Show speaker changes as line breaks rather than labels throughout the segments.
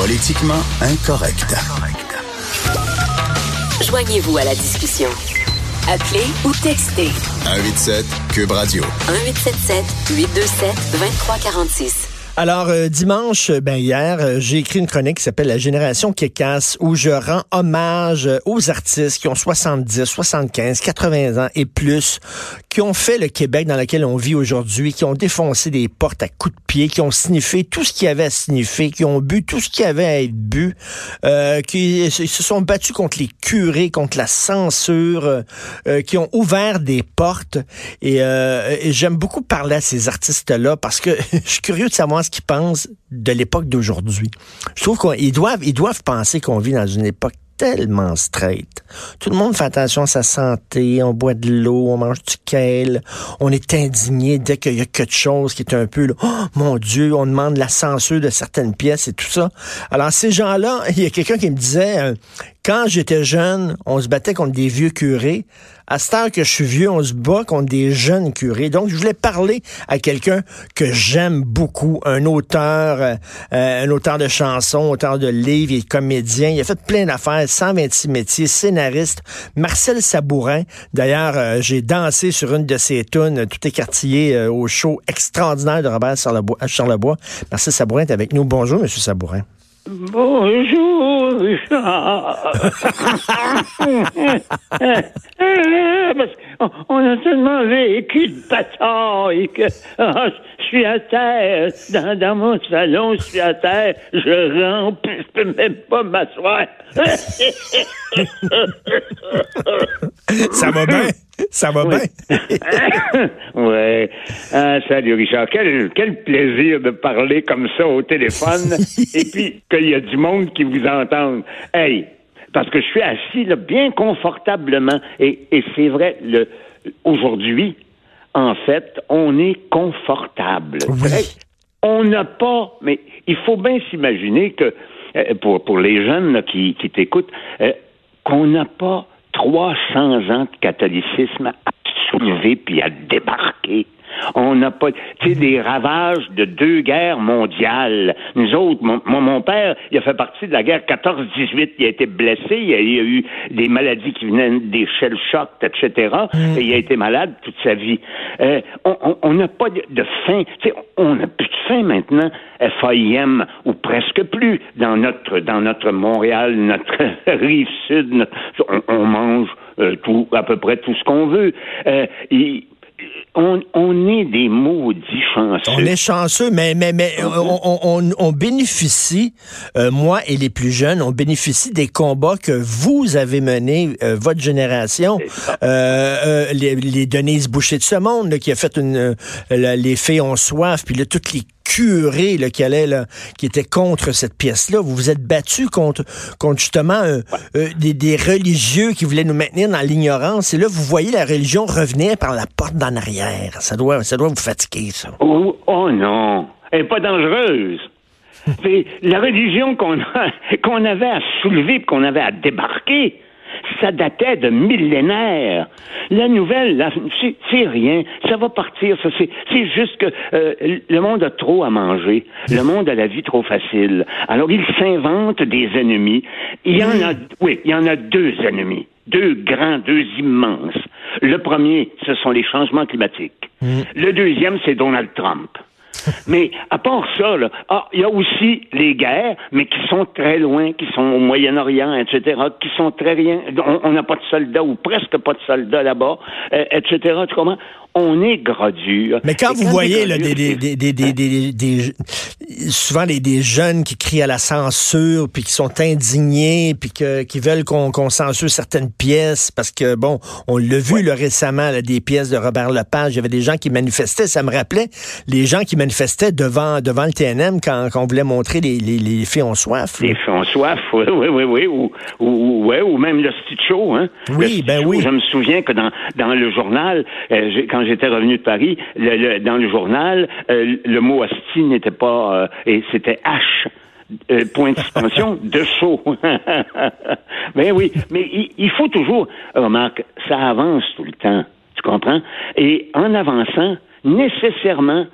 Politiquement incorrect.
Joignez-vous à la discussion. Appelez ou textez
187 Cube Radio.
1877 827 2346.
Alors, euh, dimanche, ben hier, euh, j'ai écrit une chronique qui s'appelle La génération qui casse, où je rends hommage euh, aux artistes qui ont 70, 75, 80 ans et plus, qui ont fait le Québec dans lequel on vit aujourd'hui, qui ont défoncé des portes à coups de pied, qui ont sniffé tout ce qu'il y avait à sniffer, qui ont bu tout ce qu'il y avait à être bu, qui se sont battus contre les curés, contre la censure, qui ont ouvert des portes. Et, et j'aime beaucoup parler à ces artistes-là parce que je suis curieux de savoir ce qu'ils pensent de l'époque d'aujourd'hui. Je trouve qu'ils doivent, ils doivent penser qu'on vit dans une époque tellement straight. Tout le monde fait attention à sa santé, on boit de l'eau, on mange du kale, on est indigné dès qu'il y a quelque chose qui est un peu, oh mon Dieu, on demande la censure de certaines pièces et tout ça. Alors ces gens-là, il y a quelqu'un qui me disait, euh, quand j'étais jeune, on se battait contre des vieux curés. À cette heure que je suis vieux, on se bat contre des jeunes curés. Donc, je voulais parler à quelqu'un que j'aime beaucoup, un auteur, euh, euh, un auteur de chansons, auteur de livres, il est comédien, il a fait plein d'affaires, 126 métiers, scénariste, Marcel Sabourin. D'ailleurs, euh, j'ai dansé sur une de ses tunes, tout écartillé au show extraordinaire de Robert Charlebois. Marcel Sabourin est avec nous. Bonjour, Monsieur Sabourin.
Bonjour, Richard. Qu'on a tellement vécu de bataille que ah, je suis à terre. Dans, dans, mon salon, je suis à terre. Je rampe, je peux même pas m'asseoir.
Ça va bien? Ça va bien?
oui. Ah, salut, Richard. Quel, quel plaisir de parler comme ça au téléphone et puis qu'il y a du monde qui vous entende. Hey, parce que je suis assis là, bien confortablement et, et c'est vrai, le, aujourd'hui, en fait, on est confortable. On n'a pas, mais il faut bien s'imaginer que euh, pour, pour les jeunes là, qui, qui t'écoutent, euh, qu'on n'a pas 300 ans de catholicisme à soulever puis à débarquer. On n'a pas, tu sais, des ravages de deux guerres mondiales. Nous autres, mon, mon, père, il a fait partie de la guerre 14-18. Il a été blessé. Il a, a, eu des maladies qui venaient des shell shocks, etc. Mm. Et il a été malade toute sa vie. Euh, on n'a pas de, de faim. Tu sais, on n'a plus de faim maintenant. FAIM ou presque plus dans notre dans notre Montréal, notre rive sud. on, on, mange euh, tout à peu près tout ce qu'on veut. Euh, on, on, est des maudits chanceux.
On est chanceux, mais, mais, mais on, on, on bénéficie, euh, moi et les plus jeunes, on bénéficie des combats que vous avez menés, euh, votre génération. Euh, les, les Denise Boucher de ce monde, qui a fait une... les fées ont soif, puis là, toutes les curé là, qui allait là, qui était contre cette pièce-là. Vous vous êtes battu contre, contre justement euh, euh, des, des, religieux qui voulaient nous maintenir dans l'ignorance. Et là, vous voyez la religion revenir par la porte d'en arrière. Ça doit, ça doit vous fatiguer, ça.
Oh, oh non, elle n'est pas dangereuse. C'est la religion qu'on qu'on avait à soulever, qu'on avait à débarquer ça datait de millénaires. La nouvelle, c'est rien. Ça va partir. Ça, c'est juste que euh, le monde a trop à manger. Le monde a la vie trop facile. Alors, il s'invente des ennemis. Il y en a, oui, il y en a deux ennemis. Deux grands, deux immenses. Le premier, ce sont les changements climatiques. Mm. Le deuxième, c'est Donald Trump. mais à part ça, ah, il y a aussi les guerres, mais qui sont très loin, qui sont au Moyen-Orient, etc., qui sont très rien. On n'a pas de soldats ou presque pas de soldats là-bas, euh, etc. Comment? On est gradure.
Mais quand vous voyez là, des, des, des, des, des, souvent des, jeunes qui crient à la censure, puis qui sont indignés, puis que, qui veulent qu'on censure certaines pièces, parce que, bon, on l'a vu là, récemment, là, des pièces de Robert Lepage, il y avait des gens qui manifestaient, ça me rappelait les gens qui manifestaient devant, devant le TNM quand, quand on voulait montrer les, les, les filles en soif.
Les filles en soif, oui, oui, oui, oui, ou, ou, ouais, ou même le stitch show, hein.
Oui, ben oui.
Je me souviens que dans, dans le journal, euh, quand j'étais revenu de Paris, le, dans le journal, euh, le mot hostie n'était pas, euh, et c'était H. Euh, point de suspension de chaud. mais oui, mais il, faut toujours, remarque, ça avance tout le temps, tu comprends? Et en avançant, nécessairement,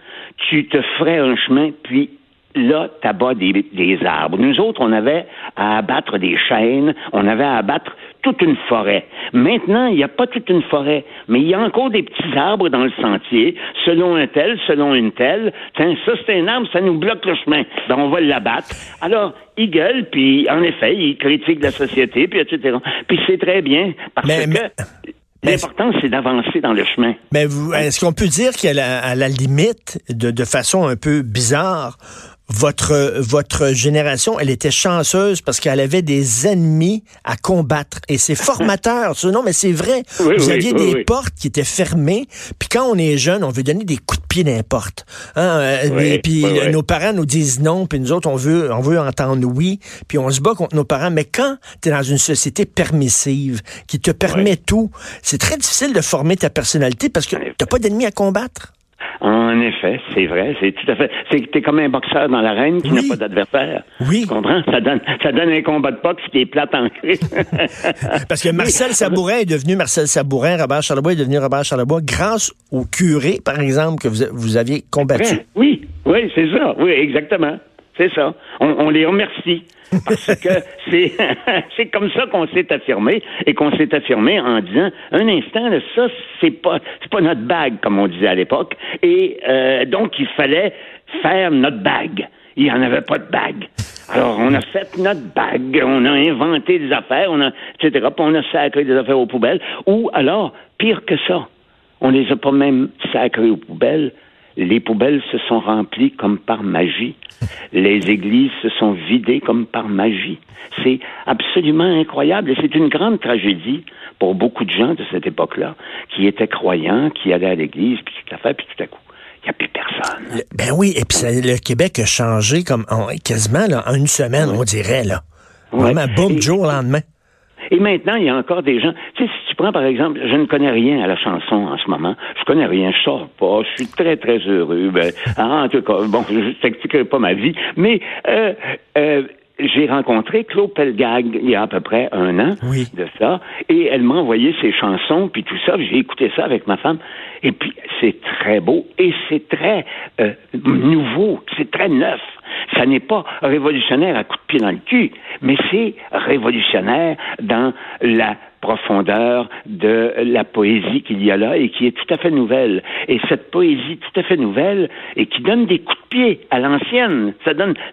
tu te ferais un chemin, puis là, t'abats des, des arbres. Nous autres, on avait à abattre des chênes, on avait à abattre toute une forêt. Maintenant, il n'y a pas toute une forêt, mais il y a encore des petits arbres dans le sentier, selon un tel, selon une telle. Tiens, ça, c'est un arbre, ça nous bloque le chemin. Ben, on va l'abattre. Alors, il gueule, puis en effet, il critique la société, puis etc. Puis c'est très bien, parce
Mais-
que...
mais-
L'important, c'est d'avancer dans le chemin.
Mais est-ce qu'on peut dire qu'à la, à la limite, de, de façon un peu bizarre, votre, votre génération, elle était chanceuse parce qu'elle avait des ennemis à combattre. Et c'est formateur, ça. Non, mais c'est vrai.
Oui,
Vous
oui,
aviez
oui,
des portes qui étaient fermées. Puis quand on est jeune, on veut donner des coups de pied n'importe. Hein, euh, et puis
oui, oui.
nos parents nous disent non, puis nous autres, on veut, on veut entendre oui. Puis on se bat contre nos parents. Mais quand tu es dans une société permissive, qui te permet tout, c'est très difficile de former ta personnalité parce que t'as pas d'ennemis à combattre.
En effet, c'est vrai, c'est tout à fait. C'est que t'es comme un boxeur dans l'arène qui
Oui.
n'a pas d'adversaire.
Oui.
Tu comprends? Ça donne, ça donne un combat de boxe qui est plate en crise.
Parce que Marcel Sabourin est devenu Marcel Sabourin, Robert Charlebois est devenu Robert Charlebois grâce au curé, par exemple, que vous, vous aviez combattu.
Oui, oui, c'est ça. Oui, exactement. C'est ça. On, les remercie. Parce que c'est, c'est comme ça qu'on s'est affirmé et qu'on s'est affirmé en disant un instant, là, ça, c'est pas, c'est pas notre bague, comme on disait à l'époque. Et euh, donc, il fallait faire notre bague. Il n'y en avait pas de bague. Alors, on a fait notre bague, on a inventé des affaires, on a, etc., puis on a sacré des affaires aux poubelles. Ou alors, pire que ça, on les a pas même sacrées aux poubelles. Les poubelles se sont remplies comme par magie. Les églises se sont vidées comme par magie. C'est absolument incroyable et c'est une grande tragédie pour beaucoup de gens de cette époque-là qui étaient croyants, qui allaient à l'église, puis tout à fait, puis tout à coup, il n'y a plus personne.
Le- ben oui, et puis ça- le Québec a changé comme en- quasiment là, en une semaine, on dirait. là.
Ouais.
Vraiment, boum,
Et-
jour au lendemain.
Et maintenant, il y a encore des gens. Tu sais, si tu prends par exemple, je ne connais rien à la chanson en ce moment. Je connais rien, je sors pas, je suis très très heureux. Ben, en tout cas, bon, je t'expliquerai pas ma vie, mais euh, euh, j'ai rencontré Claude Pelgag il y a à peu près un an
Oui.
de ça, et elle m'a envoyé ses chansons puis tout ça. J'ai écouté ça avec ma femme, et puis c'est très beau et c'est très euh, nouveau, c'est très neuf. Ça n'est pas révolutionnaire à coup de pied dans le cul, mais c'est révolutionnaire dans la profondeur de la poésie qu'il y a là et qui est tout à fait nouvelle. Et cette poésie tout à fait nouvelle et qui donne des coups de pied à l'ancienne, ça donne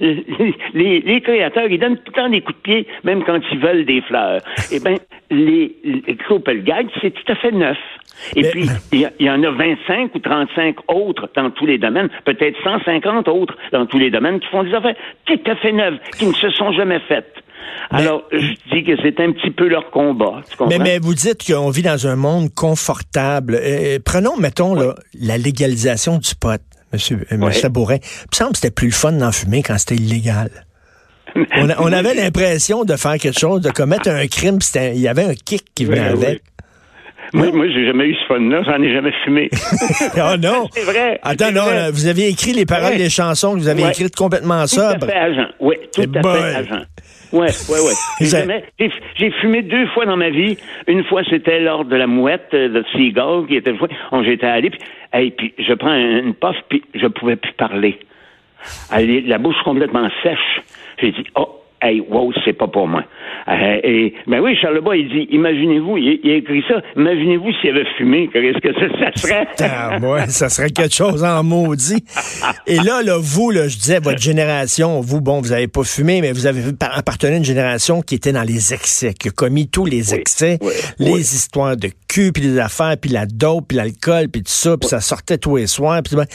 les, créateurs, ils donnent tout le temps des coups de pied, même quand ils veulent des fleurs. Eh bien, les, les c'est tout à fait neuf. Et
Mais-
puis, il y, en a 25 ou 35 autres dans tous les domaines, peut-être 150 autres dans tous les domaines qui font des affaires tout à fait neuves, qui ne se sont jamais faites. Alors, je dis que c'est un petit peu leur combat. Tu?
Mais, mais vous dites qu'on vit dans un monde confortable. Euh, prenons, mettons, là, la légalisation du pot, monsieur, euh,
Ouais.
monsieur Sabourin. Il me semble que c'était plus fun d'en fumer quand c'était illégal. On, a- on avait l'impression de faire quelque chose, de commettre un crime, il y avait un kick qui venait
Ouais, ouais.
avec.
Moi, moi j'ai jamais eu ce fun-là, j'en ai jamais fumé.
Oh non!
C'est vrai.
Attends, non,
vrai.
vous aviez écrit les paroles
Ouais.
des chansons que vous avez
Ouais.
écrites complètement
Tout à
sobre.
fait agent. Oui, tout à
boy.
fait agent. Ouais, ouais, ouais. J'ai fumé deux fois dans ma vie. Une fois, c'était lors de la mouette euh, de Seagull, qui était le fois. J'étais allé, puis, hey, puis je prends un- une puff, puis je pouvais plus parler. La bouche complètement sèche. J'ai dit, oh, hey, wow, c'est pas pour moi. Euh, et, ben oui, Charlebois, il dit, imaginez-vous, il, il a écrit ça, imaginez-vous s'il avait fumé, qu'est-ce que ça, ça serait?
Ah, ouais, ça serait quelque chose en maudit. Et là, là, vous, là, je disais, votre génération, vous, bon, vous avez pas fumé, mais vous avez par- appartenu à une génération qui était dans les excès, qui a commis tous les excès,
oui,
les
oui.
histoires de cul, puis les affaires, puis la dope, puis l'alcool, puis tout ça, puis ça sortait tous les soirs. puis ben,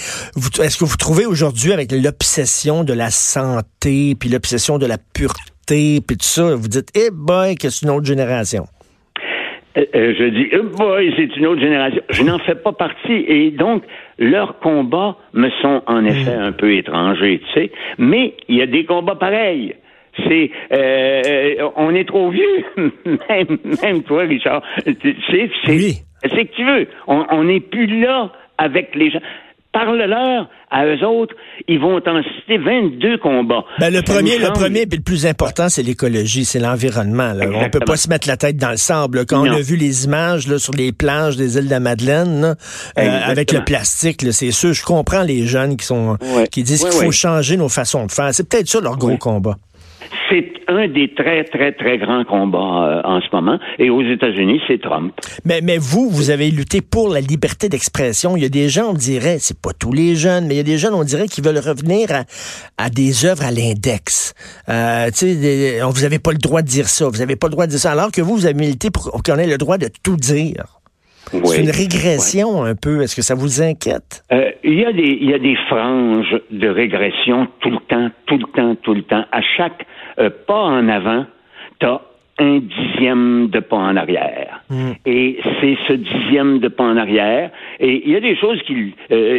Est-ce que vous trouvez aujourd'hui, avec l'obsession de la santé, puis l'obsession de la pureté, puis tout ça, vous dites, eh boy, que c'est une autre génération.
Euh, euh, je dis, oh boy, c'est une autre génération. Je n'en fais pas partie. Et donc, leurs combats me sont en effet un peu étrangers, tu sais. Mais il y a des combats pareils. C'est, euh, on est trop vieux, même, même toi, Richard. Tu sais, c'est,
Oui.
c'est que tu veux. On n'est plus là avec les gens. Parle-leur à eux autres, ils vont en citer 22 combats.
Ben, le premier, le premier et le plus important, c'est l'écologie, c'est l'environnement. On peut pas se mettre la tête dans le sable. Quand on a vu les images là, sur les plages des îles de la Madeleine, là, euh, avec le plastique, c'est sûr, je comprends les jeunes qui sont qui disent qu'il faut changer nos façons de faire. C'est peut-être ça leur gros combat.
C'est un des très, très, très grands combats euh, en ce moment. Et aux États-Unis, c'est Trump.
Mais, mais vous, vous avez lutté pour la liberté d'expression. Il y a des gens, on dirait, c'est pas tous les jeunes, mais il y a des jeunes, on dirait, qui veulent revenir à, des œuvres à l'index. Euh, tu sais, vous n'avez pas le droit de dire ça, vous n'avez pas le droit de dire ça, alors que vous, vous avez milité pour qu'on ait le droit de tout dire. C'est une régression un peu. Est-ce que ça vous inquiète?
Euh, il y, a des, y a des franges de régression tout le temps, tout le temps, tout le temps. À chaque euh, pas en avant, tu as un dixième de pas en arrière. Hmm. Et c'est ce dixième de pas en arrière. Et il y a des choses qui... Euh,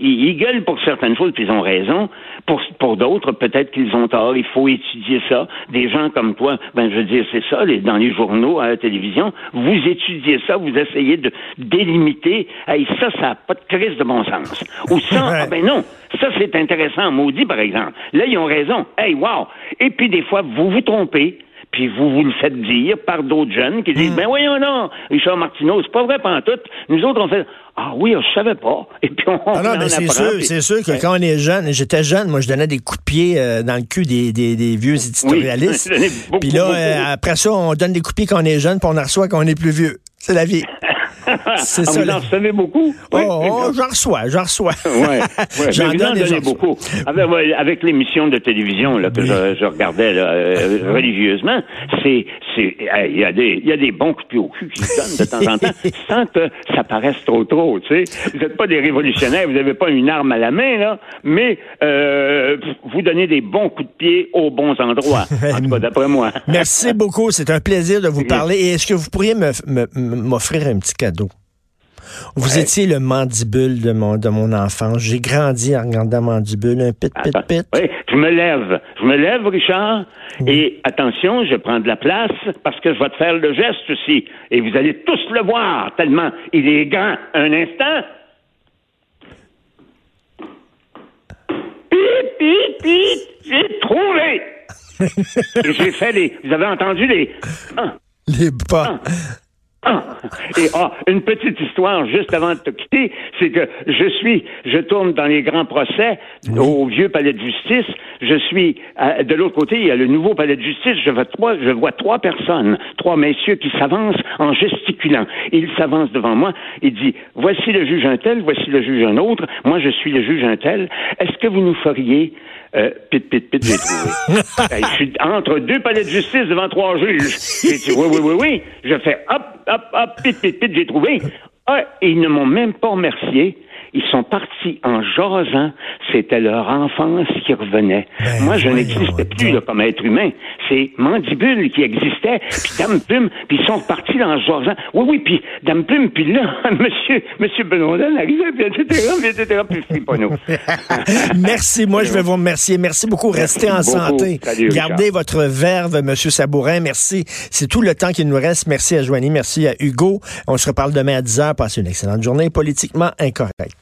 ils gueulent pour certaines choses, puis ils ont raison. Pour, pour d'autres, peut-être qu'ils ont tort. Il faut étudier ça. Des gens comme toi, ben je veux dire, c'est ça, les, dans les journaux, à la télévision, vous étudiez ça, vous essayez de délimiter. Hey, ça, ça n'a pas de crise de bon sens. Ou ça, ah ben non, ça c'est intéressant, maudit par exemple. Là, ils ont raison. Hey, wow! Et puis des fois, vous vous trompez puis vous vous le faites dire par d'autres jeunes qui disent, hmm. ben voyons non, Richard Martineau, c'est pas vrai tout. Nous autres, on fait, ah oui, je savais pas. Et puis on,
ah non, mais c'est sûr, c'est sûr que quand on est jeune, j'étais jeune, moi je donnais des coups de pied euh, dans le cul des, des, des vieux éditorialistes. puis là, euh, après ça, on donne des coups de pied quand on est jeune, puis on en reçoit quand on est plus vieux. C'est la vie.
C'est ah, ça. Vous en recevez beaucoup?
Oh, oh j'en reçois, j'en reçois.
ouais, j'en donne beaucoup. Avec, l'émission de télévision là, que je, regardais euh, religieusement, c'est, il y a des, y a des bons coups de pied au cul qui se donnent de temps en temps, sans que ça paraisse trop trop. Tu sais, vous n'êtes pas des révolutionnaires, vous n'avez pas une arme à la main là, mais euh, vous donnez des bons coups de pied aux bons endroits. en tout cas, d'après moi.
Merci beaucoup, c'est un plaisir de vous parler. Et est-ce que vous pourriez m'offrir un petit cadeau? Vous étiez le mandibule de mon, de mon enfance. J'ai grandi en regardant mandibule, un pit, pit, pit.
Oui, je me lève. Je me lève, Richard. Et attention, je prends de la place parce que je vais te faire le geste aussi. Et vous allez tous le voir tellement il est grand. Un instant. Pit, pit, pit. J'ai trouvé. J'ai fait les. Vous avez entendu les.
Les pas.
Ah, et ah, une petite histoire juste avant de te quitter, c'est que je suis, je tourne dans les grands procès au vieux palais de justice. Je suis de l'autre côté, il y a le nouveau palais de justice. Je vois trois, je vois trois personnes, trois messieurs qui s'avancent en gesticulant. Ils s'avancent devant moi. Il dit voici le juge un tel, voici le juge un autre. Moi, je suis le juge un tel. Est-ce que vous nous feriez euh, pit, pit, pit, j'ai trouvé. je suis entre deux palais de justice devant trois juges. J'ai dit oui, oui, oui, oui. Je fais hop, hop, hop, pit, pit, pit, j'ai trouvé. Ah, et ils ne m'ont même pas remercié. Ils sont partis en jasant. C'était leur enfance qui revenait. Ben Moi, je n'existais plus là, comme être humain. C'est Mandibule qui existait, puis Dame Plume, puis ils sont repartis en jasant. Oui, oui, puis Dame Plume, puis là, monsieur, monsieur Benondel arrivait, puis etc., puis etc., puis pas nous.
Merci. Moi, je vais vous remercier. Merci beaucoup. Restez en santé. Gardez votre verve, monsieur Sabourin. Merci. C'est tout le temps qu'il nous reste. Merci à Joanie. Merci à Hugo. On se reparle demain à 10 h. Passez une excellente journée politiquement incorrecte.